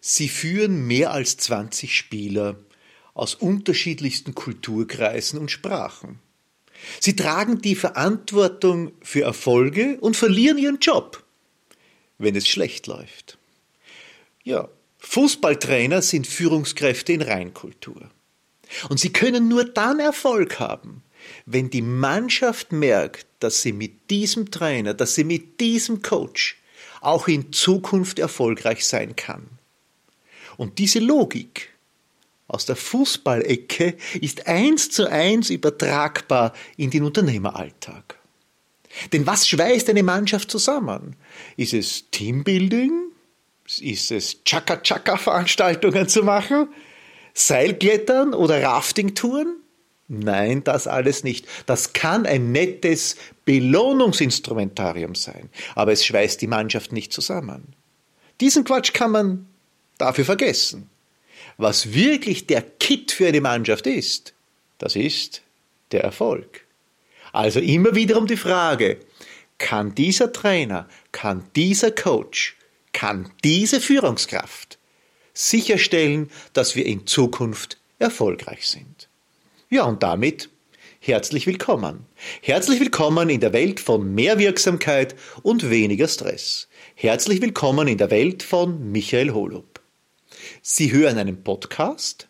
Sie führen mehr als 20 Spieler aus unterschiedlichsten Kulturkreisen und Sprachen. Sie tragen die Verantwortung für Erfolge und verlieren ihren Job, wenn es schlecht läuft. Ja, Fußballtrainer sind Führungskräfte in Reinkultur. Und sie können nur dann Erfolg haben, wenn die Mannschaft merkt, dass sie mit diesem Trainer, dass sie mit diesem Coach auch in Zukunft erfolgreich sein kann. Und diese Logik aus der Fußballecke ist eins zu eins übertragbar in den Unternehmeralltag. Denn was schweißt eine Mannschaft zusammen? Ist es Teambuilding? Ist es Chaka-Chaka-Veranstaltungen zu machen? Seilklettern oder Raftingtouren? Nein, das alles nicht. Das kann ein nettes Belohnungsinstrumentarium sein, aber es schweißt die Mannschaft nicht zusammen. Diesen Quatsch kann man dafür vergessen. Was wirklich der Kit für eine Mannschaft ist, das ist der Erfolg. Also immer wiederum die Frage, kann dieser Trainer, kann dieser Coach, kann diese Führungskraft sicherstellen, dass wir in Zukunft erfolgreich sind? Ja, und damit herzlich willkommen. Herzlich willkommen in der Welt von mehr Wirksamkeit und weniger Stress. Herzlich willkommen in der Welt von Michael Holub. Sie hören einen Podcast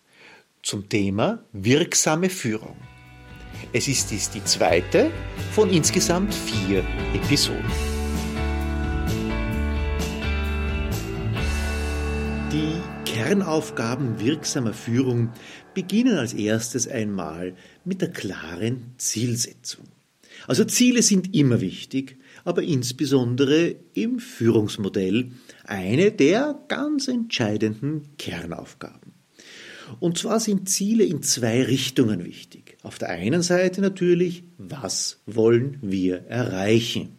zum Thema wirksame Führung. Es ist dies die zweite von insgesamt vier Episoden. Die Kernaufgaben wirksamer Führung beginnen als erstes einmal mit der klaren Zielsetzung. Also Ziele sind immer wichtig, aber insbesondere im Führungsmodell eine der ganz entscheidenden Kernaufgaben. Und zwar sind Ziele in zwei Richtungen wichtig. Auf der einen Seite natürlich, was wollen wir erreichen?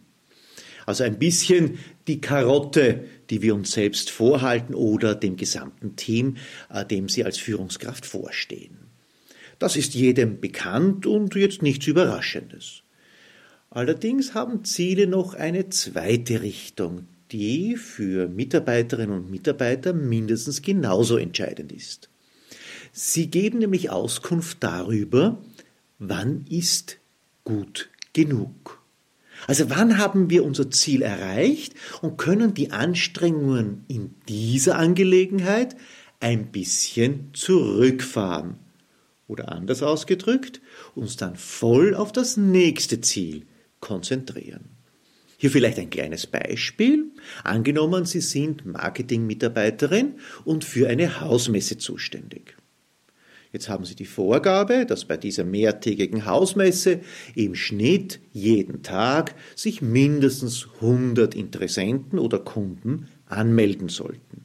Also ein bisschen die Karotte, die wir uns selbst vorhalten oder dem gesamten Team, äh, dem Sie als Führungskraft vorstehen. Das ist jedem bekannt und jetzt nichts Überraschendes. Allerdings haben Ziele noch eine zweite Richtung, die für Mitarbeiterinnen und Mitarbeiter mindestens genauso entscheidend ist. Sie geben nämlich Auskunft darüber, wann ist gut genug. Also wann haben wir unser Ziel erreicht und können die Anstrengungen in dieser Angelegenheit ein bisschen zurückfahren? Oder anders ausgedrückt, uns dann voll auf das nächste Ziel konzentrieren. Hier vielleicht ein kleines Beispiel. Angenommen, Sie sind Marketingmitarbeiterin und für eine Hausmesse zuständig. Jetzt haben Sie die Vorgabe, dass bei dieser mehrtägigen Hausmesse im Schnitt jeden Tag sich mindestens 100 Interessenten oder Kunden anmelden sollten.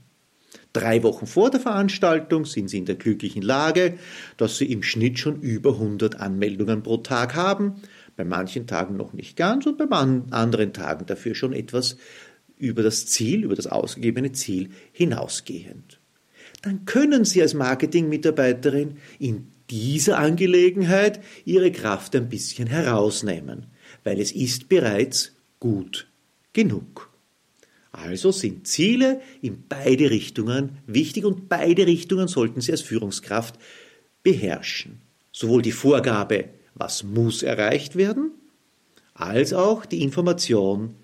Drei Wochen vor der Veranstaltung sind Sie in der glücklichen Lage, dass Sie im Schnitt schon über 100 Anmeldungen pro Tag haben, bei manchen Tagen noch nicht ganz und bei anderen Tagen dafür schon etwas über das Ziel, über das ausgegebene Ziel hinausgehend dann können Sie als Marketingmitarbeiterin in dieser Angelegenheit Ihre Kraft ein bisschen herausnehmen, weil es ist bereits gut genug. Also sind Ziele in beide Richtungen wichtig und beide Richtungen sollten Sie als Führungskraft beherrschen. Sowohl die Vorgabe, was muss erreicht werden, als auch die Information,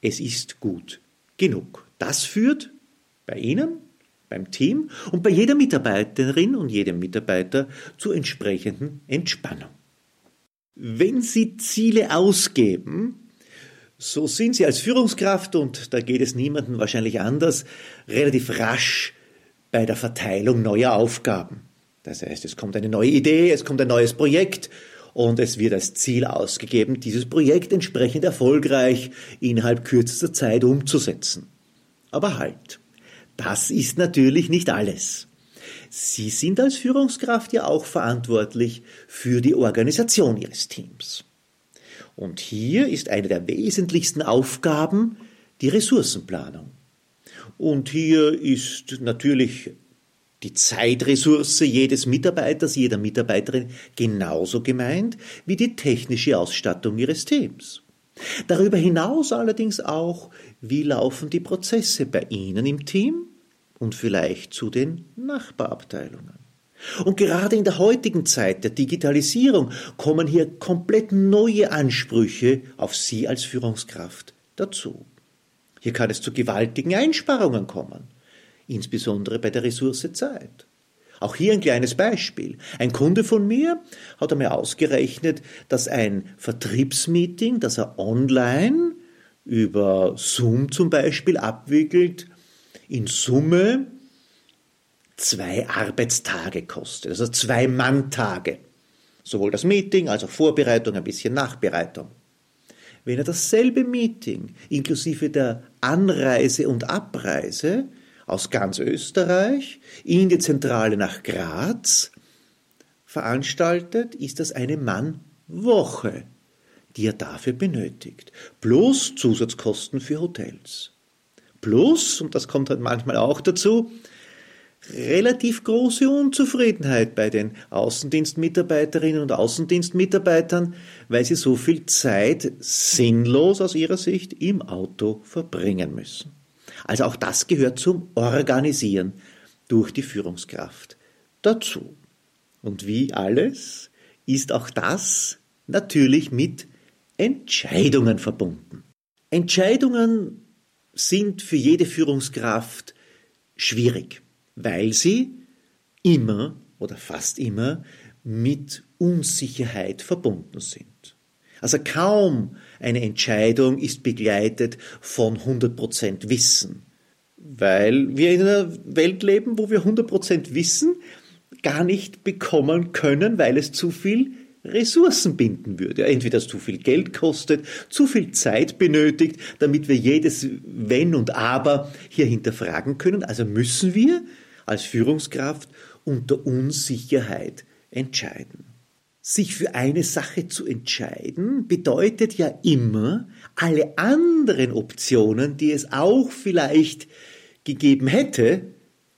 es ist gut genug. Das führt bei Ihnen beim Team und bei jeder Mitarbeiterin und jedem Mitarbeiter zur entsprechenden Entspannung. Wenn Sie Ziele ausgeben, so sind Sie als Führungskraft, und da geht es niemandem wahrscheinlich anders, relativ rasch bei der Verteilung neuer Aufgaben. Das heißt, es kommt eine neue Idee, es kommt ein neues Projekt und es wird als Ziel ausgegeben, dieses Projekt entsprechend erfolgreich innerhalb kürzester Zeit umzusetzen. Aber halt. Das ist natürlich nicht alles. Sie sind als Führungskraft ja auch verantwortlich für die Organisation Ihres Teams. Und hier ist eine der wesentlichsten Aufgaben die Ressourcenplanung. Und hier ist natürlich die Zeitressource jedes Mitarbeiters, jeder Mitarbeiterin genauso gemeint wie die technische Ausstattung Ihres Teams. Darüber hinaus allerdings auch, wie laufen die Prozesse bei Ihnen im Team und vielleicht zu den Nachbarabteilungen. Und gerade in der heutigen Zeit der Digitalisierung kommen hier komplett neue Ansprüche auf Sie als Führungskraft dazu. Hier kann es zu gewaltigen Einsparungen kommen, insbesondere bei der Ressource Zeit. Auch hier ein kleines Beispiel. Ein Kunde von mir hat einmal ausgerechnet, dass ein Vertriebsmeeting, das er online über Zoom zum Beispiel abwickelt, in Summe zwei Arbeitstage kostet, also zwei Manntage. Sowohl das Meeting als auch Vorbereitung, ein bisschen Nachbereitung. Wenn er dasselbe Meeting inklusive der Anreise und Abreise aus ganz Österreich in die Zentrale nach Graz veranstaltet, ist das eine Mannwoche, die er dafür benötigt. Plus Zusatzkosten für Hotels. Plus, und das kommt halt manchmal auch dazu, relativ große Unzufriedenheit bei den Außendienstmitarbeiterinnen und Außendienstmitarbeitern, weil sie so viel Zeit sinnlos aus ihrer Sicht im Auto verbringen müssen. Also auch das gehört zum Organisieren durch die Führungskraft dazu. Und wie alles ist auch das natürlich mit Entscheidungen verbunden. Entscheidungen sind für jede Führungskraft schwierig, weil sie immer oder fast immer mit Unsicherheit verbunden sind. Also kaum eine Entscheidung ist begleitet von 100% Wissen, weil wir in einer Welt leben, wo wir 100% Wissen gar nicht bekommen können, weil es zu viel Ressourcen binden würde. Entweder es zu viel Geld kostet, zu viel Zeit benötigt, damit wir jedes Wenn und Aber hier hinterfragen können. Also müssen wir als Führungskraft unter Unsicherheit entscheiden. Sich für eine Sache zu entscheiden, bedeutet ja immer, alle anderen Optionen, die es auch vielleicht gegeben hätte,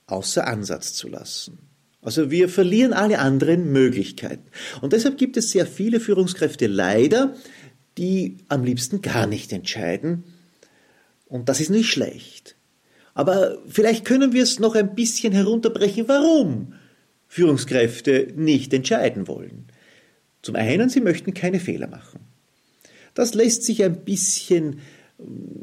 außer Ansatz zu lassen. Also wir verlieren alle anderen Möglichkeiten. Und deshalb gibt es sehr viele Führungskräfte leider, die am liebsten gar nicht entscheiden. Und das ist nicht schlecht. Aber vielleicht können wir es noch ein bisschen herunterbrechen, warum Führungskräfte nicht entscheiden wollen. Zum einen, sie möchten keine Fehler machen. Das lässt sich ein bisschen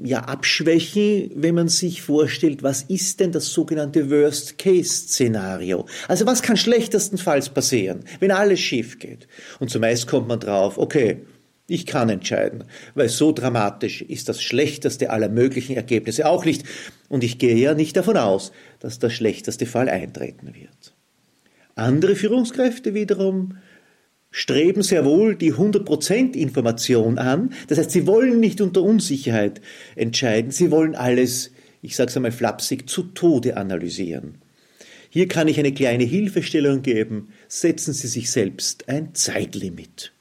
ja, abschwächen, wenn man sich vorstellt, was ist denn das sogenannte Worst-Case-Szenario? Also was kann schlechtestenfalls passieren, wenn alles schief geht? Und zumeist kommt man drauf, okay, ich kann entscheiden, weil so dramatisch ist das schlechteste aller möglichen Ergebnisse auch nicht. Und ich gehe ja nicht davon aus, dass der schlechteste Fall eintreten wird. Andere Führungskräfte wiederum streben sehr wohl die 100% Information an. Das heißt, sie wollen nicht unter Unsicherheit entscheiden, sie wollen alles, ich sage es einmal flapsig, zu Tode analysieren. Hier kann ich eine kleine Hilfestellung geben. Setzen Sie sich selbst ein Zeitlimit.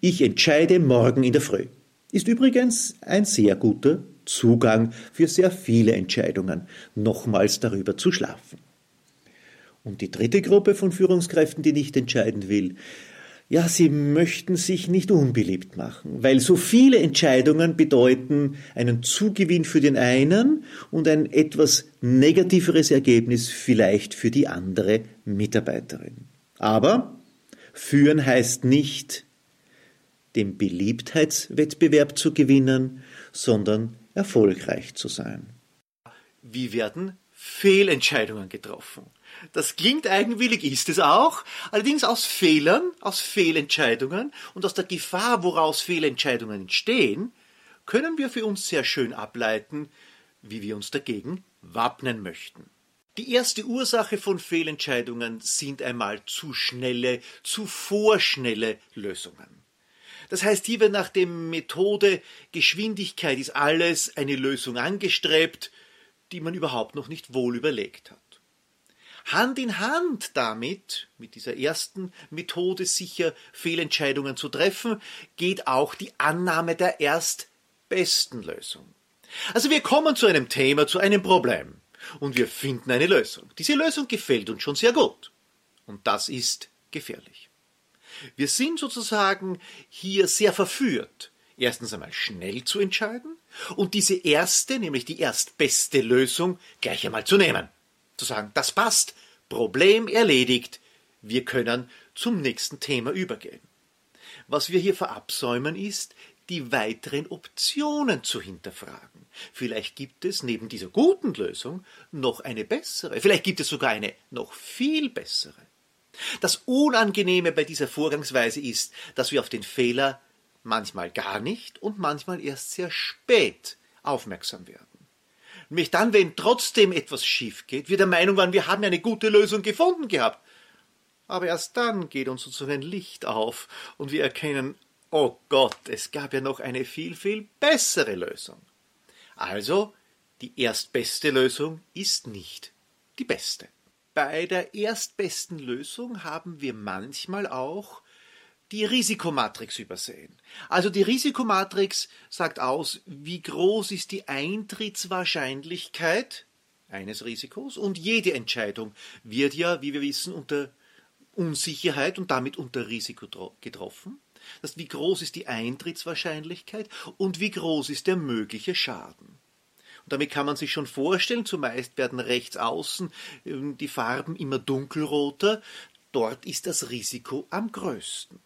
Ich entscheide morgen in der Früh. Ist übrigens ein sehr guter Zugang für sehr viele Entscheidungen, nochmals darüber zu schlafen. Und die dritte Gruppe von Führungskräften, die nicht entscheiden will, ja, sie möchten sich nicht unbeliebt machen, weil so viele Entscheidungen bedeuten einen Zugewinn für den einen und ein etwas negativeres Ergebnis vielleicht für die andere Mitarbeiterin. Aber führen heißt nicht, den Beliebtheitswettbewerb zu gewinnen, sondern erfolgreich zu sein. Wie werden Fehlentscheidungen getroffen? Das klingt eigenwillig, ist es auch, allerdings aus Fehlern, aus Fehlentscheidungen und aus der Gefahr, woraus Fehlentscheidungen entstehen, können wir für uns sehr schön ableiten, wie wir uns dagegen wappnen möchten. Die erste Ursache von Fehlentscheidungen sind einmal zu schnelle, zu vorschnelle Lösungen. Das heißt, hier wird nach der Methode Geschwindigkeit ist alles eine Lösung angestrebt, die man überhaupt noch nicht wohl überlegt hat. Hand in Hand damit, mit dieser ersten Methode sicher Fehlentscheidungen zu treffen, geht auch die Annahme der erstbesten Lösung. Also wir kommen zu einem Thema, zu einem Problem und wir finden eine Lösung. Diese Lösung gefällt uns schon sehr gut und das ist gefährlich. Wir sind sozusagen hier sehr verführt, erstens einmal schnell zu entscheiden und diese erste, nämlich die erstbeste Lösung, gleich einmal zu nehmen. Zu sagen, das passt, Problem erledigt, wir können zum nächsten Thema übergehen. Was wir hier verabsäumen ist, die weiteren Optionen zu hinterfragen. Vielleicht gibt es neben dieser guten Lösung noch eine bessere, vielleicht gibt es sogar eine noch viel bessere. Das Unangenehme bei dieser Vorgangsweise ist, dass wir auf den Fehler manchmal gar nicht und manchmal erst sehr spät aufmerksam werden. Nämlich dann, wenn trotzdem etwas schief geht, wir der Meinung waren, wir haben eine gute Lösung gefunden gehabt. Aber erst dann geht uns sozusagen ein Licht auf und wir erkennen, oh Gott, es gab ja noch eine viel, viel bessere Lösung. Also, die erstbeste Lösung ist nicht die beste. Bei der erstbesten Lösung haben wir manchmal auch die Risikomatrix übersehen. Also die Risikomatrix sagt aus, wie groß ist die Eintrittswahrscheinlichkeit eines Risikos und jede Entscheidung wird ja, wie wir wissen, unter Unsicherheit und damit unter Risiko getroffen. Das wie groß ist die Eintrittswahrscheinlichkeit und wie groß ist der mögliche Schaden. Und damit kann man sich schon vorstellen, zumeist werden rechts außen ähm, die Farben immer dunkelroter. Dort ist das Risiko am größten.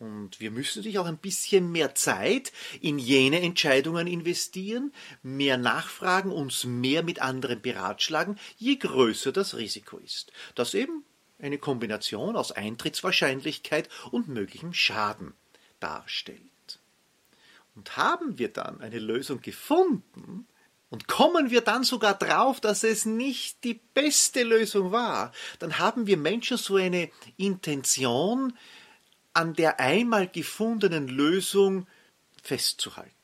Und wir müssen natürlich auch ein bisschen mehr Zeit in jene Entscheidungen investieren, mehr nachfragen, uns mehr mit anderen beratschlagen, je größer das Risiko ist. Das eben eine Kombination aus Eintrittswahrscheinlichkeit und möglichem Schaden darstellt. Und haben wir dann eine Lösung gefunden, und kommen wir dann sogar drauf, dass es nicht die beste Lösung war, dann haben wir Menschen so eine Intention, an der einmal gefundenen Lösung festzuhalten.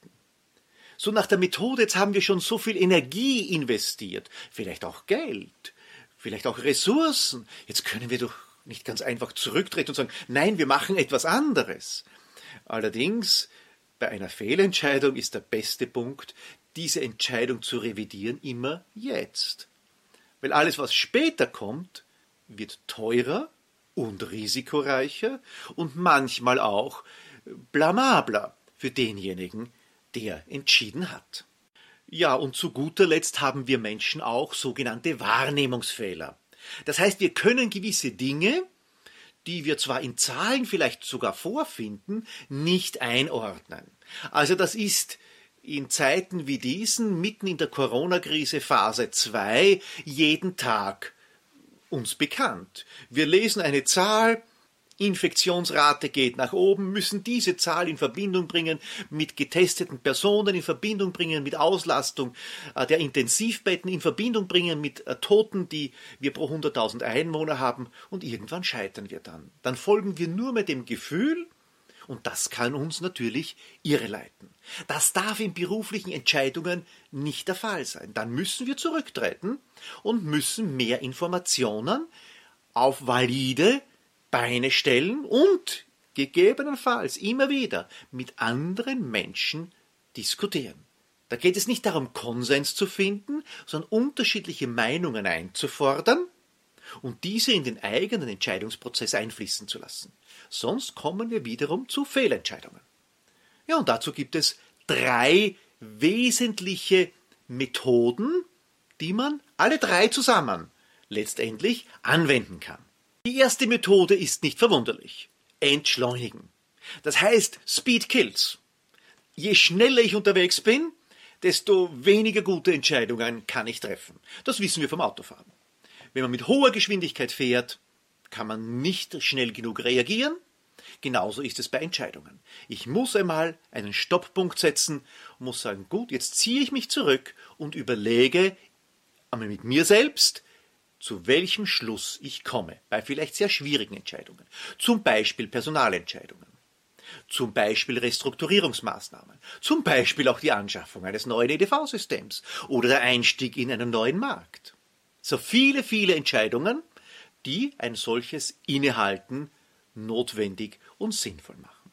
So nach der Methode, jetzt haben wir schon so viel Energie investiert, vielleicht auch Geld, vielleicht auch Ressourcen, jetzt können wir doch nicht ganz einfach zurücktreten und sagen, nein, wir machen etwas anderes. Allerdings, bei einer Fehlentscheidung ist der beste Punkt, diese Entscheidung zu revidieren, immer jetzt. Weil alles, was später kommt, wird teurer und risikoreicher und manchmal auch blamabler für denjenigen, der entschieden hat. Ja, und zu guter Letzt haben wir Menschen auch sogenannte Wahrnehmungsfehler. Das heißt, wir können gewisse Dinge, die wir zwar in Zahlen vielleicht sogar vorfinden, nicht einordnen. Also das ist in Zeiten wie diesen, mitten in der Corona-Krise Phase 2, jeden Tag uns bekannt. Wir lesen eine Zahl, Infektionsrate geht nach oben, müssen diese Zahl in Verbindung bringen mit getesteten Personen, in Verbindung bringen mit Auslastung äh, der Intensivbetten, in Verbindung bringen mit äh, Toten, die wir pro 100.000 Einwohner haben und irgendwann scheitern wir dann. Dann folgen wir nur mit dem Gefühl, und das kann uns natürlich irreleiten. Das darf in beruflichen Entscheidungen nicht der Fall sein. Dann müssen wir zurücktreten und müssen mehr Informationen auf valide Beine stellen und gegebenenfalls immer wieder mit anderen Menschen diskutieren. Da geht es nicht darum, Konsens zu finden, sondern unterschiedliche Meinungen einzufordern und diese in den eigenen Entscheidungsprozess einfließen zu lassen. Sonst kommen wir wiederum zu Fehlentscheidungen. Ja, und dazu gibt es drei wesentliche Methoden, die man alle drei zusammen letztendlich anwenden kann. Die erste Methode ist nicht verwunderlich. Entschleunigen. Das heißt Speed Kills. Je schneller ich unterwegs bin, desto weniger gute Entscheidungen kann ich treffen. Das wissen wir vom Autofahren. Wenn man mit hoher Geschwindigkeit fährt, kann man nicht schnell genug reagieren. Genauso ist es bei Entscheidungen. Ich muss einmal einen Stopppunkt setzen und muss sagen, gut, jetzt ziehe ich mich zurück und überlege einmal mit mir selbst, zu welchem Schluss ich komme, bei vielleicht sehr schwierigen Entscheidungen. Zum Beispiel Personalentscheidungen. Zum Beispiel Restrukturierungsmaßnahmen. Zum Beispiel auch die Anschaffung eines neuen EDV-Systems oder der Einstieg in einen neuen Markt. So viele, viele Entscheidungen, die ein solches Innehalten notwendig und sinnvoll machen.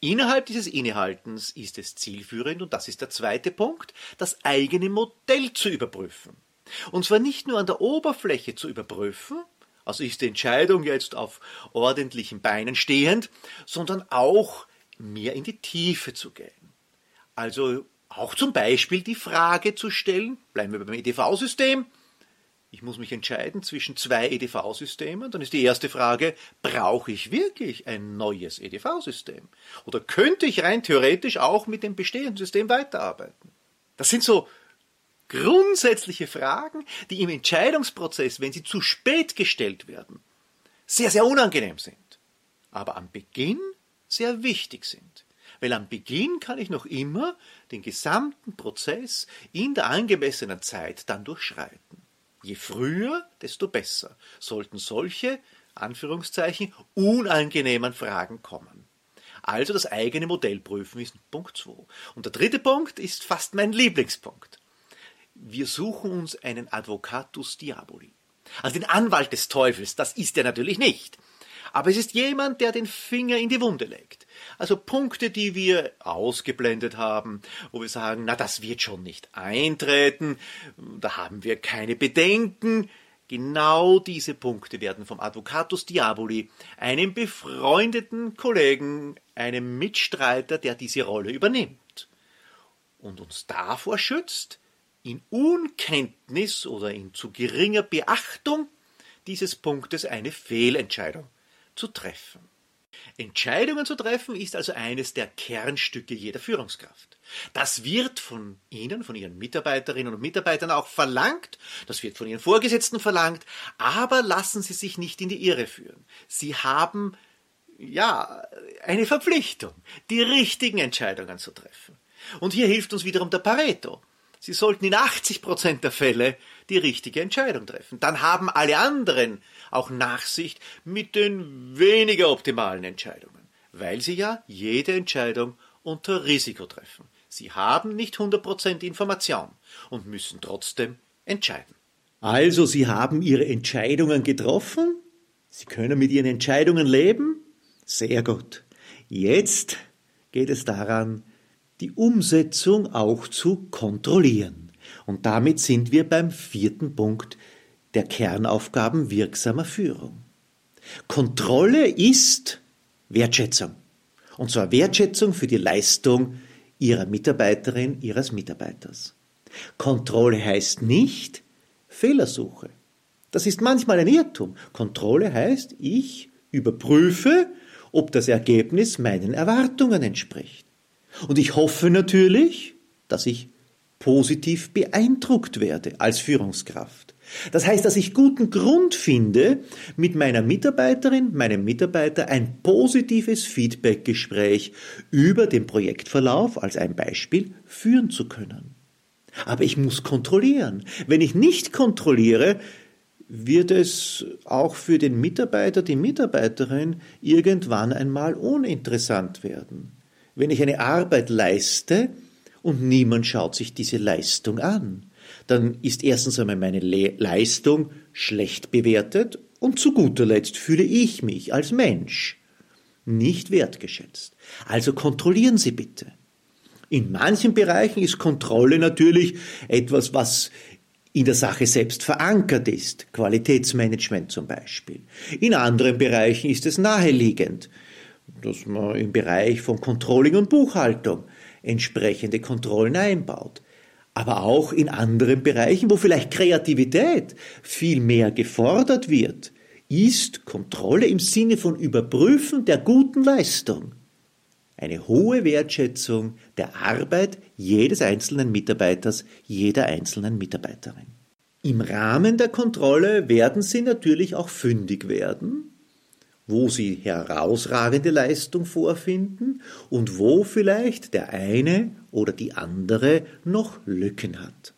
Innerhalb dieses Innehaltens ist es zielführend, und das ist der zweite Punkt, das eigene Modell zu überprüfen. Und zwar nicht nur an der Oberfläche zu überprüfen, also ist die Entscheidung jetzt auf ordentlichen Beinen stehend, sondern auch mehr in die Tiefe zu gehen. Also auch zum Beispiel die Frage zu stellen, bleiben wir beim EDV-System, ich muss mich entscheiden zwischen zwei EDV-Systemen, dann ist die erste Frage, brauche ich wirklich ein neues EDV-System? Oder könnte ich rein theoretisch auch mit dem bestehenden System weiterarbeiten? Das sind so grundsätzliche Fragen, die im Entscheidungsprozess, wenn sie zu spät gestellt werden, sehr, sehr unangenehm sind, aber am Beginn sehr wichtig sind. Weil am Beginn kann ich noch immer den gesamten Prozess in der angemessenen Zeit dann durchschreiten. Je früher, desto besser sollten solche, Anführungszeichen, unangenehmen Fragen kommen. Also das eigene Modell prüfen ist Punkt 2. Und der dritte Punkt ist fast mein Lieblingspunkt. Wir suchen uns einen Advocatus Diaboli. Also den Anwalt des Teufels, das ist er natürlich nicht. Aber es ist jemand, der den Finger in die Wunde legt. Also Punkte, die wir ausgeblendet haben, wo wir sagen, na, das wird schon nicht eintreten, da haben wir keine Bedenken. Genau diese Punkte werden vom Advocatus Diaboli, einem befreundeten Kollegen, einem Mitstreiter, der diese Rolle übernimmt und uns davor schützt, in Unkenntnis oder in zu geringer Beachtung dieses Punktes eine Fehlentscheidung zu treffen. Entscheidungen zu treffen ist also eines der Kernstücke jeder Führungskraft. Das wird von Ihnen, von Ihren Mitarbeiterinnen und Mitarbeitern auch verlangt, das wird von Ihren Vorgesetzten verlangt, aber lassen Sie sich nicht in die Irre führen. Sie haben ja eine Verpflichtung, die richtigen Entscheidungen zu treffen. Und hier hilft uns wiederum der Pareto. Sie sollten in 80 Prozent der Fälle die richtige Entscheidung treffen. Dann haben alle anderen auch Nachsicht mit den weniger optimalen Entscheidungen, weil sie ja jede Entscheidung unter Risiko treffen. Sie haben nicht 100 Prozent Information und müssen trotzdem entscheiden. Also, Sie haben Ihre Entscheidungen getroffen? Sie können mit Ihren Entscheidungen leben? Sehr gut. Jetzt geht es daran, die Umsetzung auch zu kontrollieren. Und damit sind wir beim vierten Punkt der Kernaufgaben wirksamer Führung. Kontrolle ist Wertschätzung. Und zwar Wertschätzung für die Leistung Ihrer Mitarbeiterin, Ihres Mitarbeiters. Kontrolle heißt nicht Fehlersuche. Das ist manchmal ein Irrtum. Kontrolle heißt, ich überprüfe, ob das Ergebnis meinen Erwartungen entspricht. Und ich hoffe natürlich, dass ich positiv beeindruckt werde als Führungskraft. Das heißt, dass ich guten Grund finde, mit meiner Mitarbeiterin, meinem Mitarbeiter ein positives Feedbackgespräch über den Projektverlauf als ein Beispiel führen zu können. Aber ich muss kontrollieren. Wenn ich nicht kontrolliere, wird es auch für den Mitarbeiter, die Mitarbeiterin irgendwann einmal uninteressant werden wenn ich eine Arbeit leiste und niemand schaut sich diese Leistung an, dann ist erstens einmal meine Le Leistung schlecht bewertet und zu guter Letzt fühle ich mich als Mensch nicht wertgeschätzt. Also kontrollieren Sie bitte. In manchen Bereichen ist Kontrolle natürlich etwas, was in der Sache selbst verankert ist, Qualitätsmanagement zum Beispiel. In anderen Bereichen ist es naheliegend dass man im Bereich von Controlling und Buchhaltung entsprechende Kontrollen einbaut. Aber auch in anderen Bereichen, wo vielleicht Kreativität viel mehr gefordert wird, ist Kontrolle im Sinne von Überprüfen der guten Leistung eine hohe Wertschätzung der Arbeit jedes einzelnen Mitarbeiters, jeder einzelnen Mitarbeiterin. Im Rahmen der Kontrolle werden Sie natürlich auch fündig werden, wo sie herausragende Leistung vorfinden und wo vielleicht der eine oder die andere noch Lücken hat.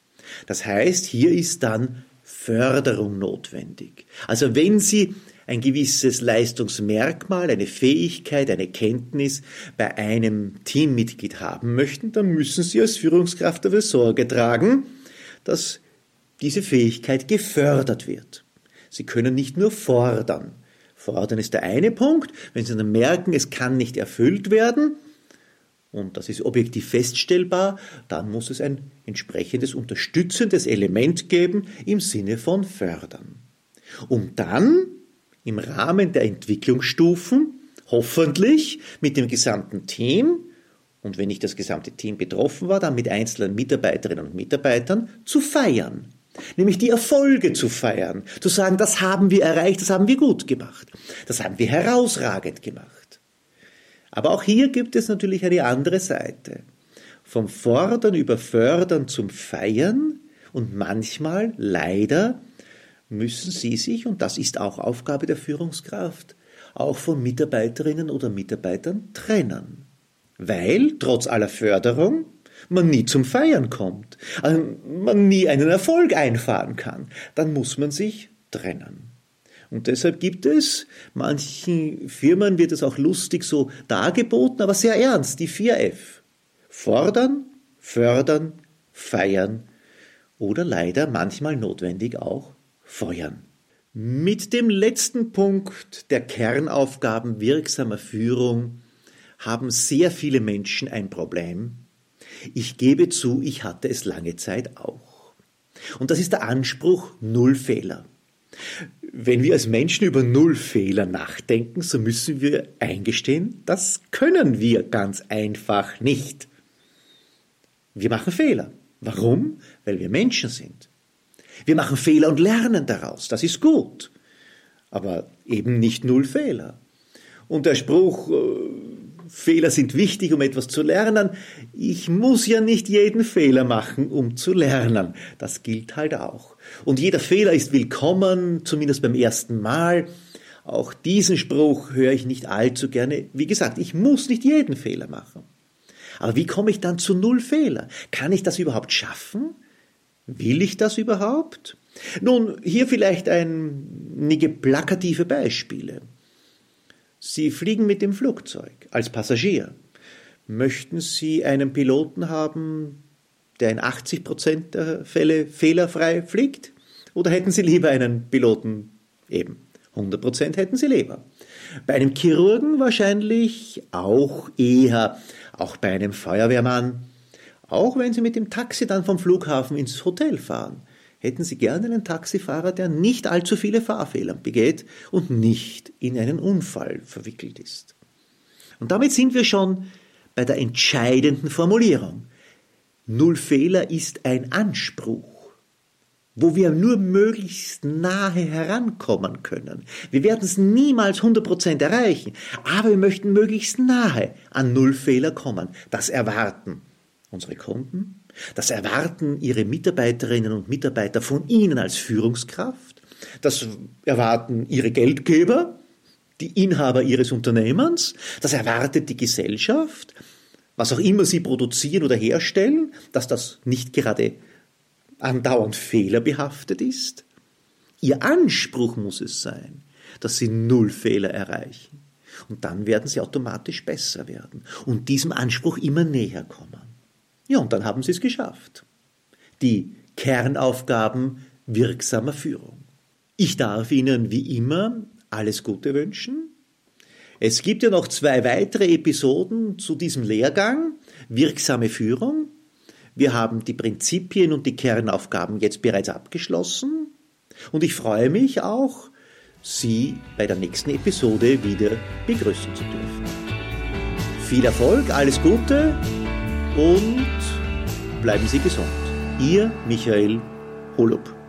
Das heißt, hier ist dann Förderung notwendig. Also wenn Sie ein gewisses Leistungsmerkmal, eine Fähigkeit, eine Kenntnis bei einem Teammitglied haben möchten, dann müssen Sie als Führungskraft dafür Sorge tragen, dass diese Fähigkeit gefördert wird. Sie können nicht nur fordern. Fordern ist der eine Punkt. Wenn Sie dann merken, es kann nicht erfüllt werden, und das ist objektiv feststellbar, dann muss es ein entsprechendes unterstützendes Element geben im Sinne von fördern. Um dann im Rahmen der Entwicklungsstufen hoffentlich mit dem gesamten Team und wenn nicht das gesamte Team betroffen war, dann mit einzelnen Mitarbeiterinnen und Mitarbeitern zu feiern. Nämlich die Erfolge zu feiern, zu sagen, das haben wir erreicht, das haben wir gut gemacht, das haben wir herausragend gemacht. Aber auch hier gibt es natürlich eine andere Seite. Vom Fordern über Fördern zum Feiern und manchmal, leider, müssen sie sich, und das ist auch Aufgabe der Führungskraft, auch von Mitarbeiterinnen oder Mitarbeitern trennen. Weil, trotz aller Förderung, man nie zum Feiern kommt, also man nie einen Erfolg einfahren kann. Dann muss man sich trennen. Und deshalb gibt es, manchen Firmen wird es auch lustig so dargeboten, aber sehr ernst, die 4F. Fordern, fördern, feiern oder leider manchmal notwendig auch feuern. Mit dem letzten Punkt der Kernaufgaben wirksamer Führung haben sehr viele Menschen ein Problem. Ich gebe zu, ich hatte es lange Zeit auch. Und das ist der Anspruch Null Fehler. Wenn wir als Menschen über Null Fehler nachdenken, so müssen wir eingestehen, das können wir ganz einfach nicht. Wir machen Fehler. Warum? Weil wir Menschen sind. Wir machen Fehler und lernen daraus. Das ist gut. Aber eben nicht null Fehler. Und der Spruch, äh, Fehler sind wichtig, um etwas zu lernen. Ich muss ja nicht jeden Fehler machen, um zu lernen. Das gilt halt auch. Und jeder Fehler ist willkommen, zumindest beim ersten Mal. Auch diesen Spruch höre ich nicht allzu gerne. Wie gesagt, ich muss nicht jeden Fehler machen. Aber wie komme ich dann zu null Fehler? Kann ich das überhaupt schaffen? Will ich das überhaupt? Nun, hier vielleicht einige plakative Beispiele. Sie fliegen mit dem Flugzeug als Passagier. Möchten Sie einen Piloten haben, der in 80 Prozent der Fälle fehlerfrei fliegt? Oder hätten Sie lieber einen Piloten eben? 100 Prozent hätten Sie lieber. Bei einem Chirurgen wahrscheinlich auch eher, auch bei einem Feuerwehrmann auch wenn Sie mit dem Taxi dann vom Flughafen ins Hotel fahren, hätten Sie gerne einen Taxifahrer, der nicht allzu viele Fahrfehler begeht und nicht in einen Unfall verwickelt ist. Und damit sind wir schon bei der entscheidenden Formulierung. Null Fehler ist ein Anspruch, wo wir nur möglichst nahe herankommen können. Wir werden es niemals 100% erreichen, aber wir möchten möglichst nahe an Null Fehler kommen. Das erwarten unsere Kunden, das erwarten ihre Mitarbeiterinnen und Mitarbeiter von ihnen als Führungskraft, das erwarten ihre Geldgeber, die Inhaber ihres Unternehmens, das erwartet die Gesellschaft, was auch immer sie produzieren oder herstellen, dass das nicht gerade andauernd fehlerbehaftet ist. Ihr Anspruch muss es sein, dass sie null Fehler erreichen. Und dann werden sie automatisch besser werden und diesem Anspruch immer näher kommen. Ja, und dann haben sie es geschafft. Die Kernaufgaben wirksamer Führung. Ich darf Ihnen wie immer alles Gute wünschen. Es gibt ja noch zwei weitere Episoden zu diesem Lehrgang, wirksame Führung. Wir haben die Prinzipien und die Kernaufgaben jetzt bereits abgeschlossen und ich freue mich auch, Sie bei der nächsten Episode wieder begrüßen zu dürfen. Viel Erfolg, alles Gute und bleiben Sie gesund. Ihr Michael Holub.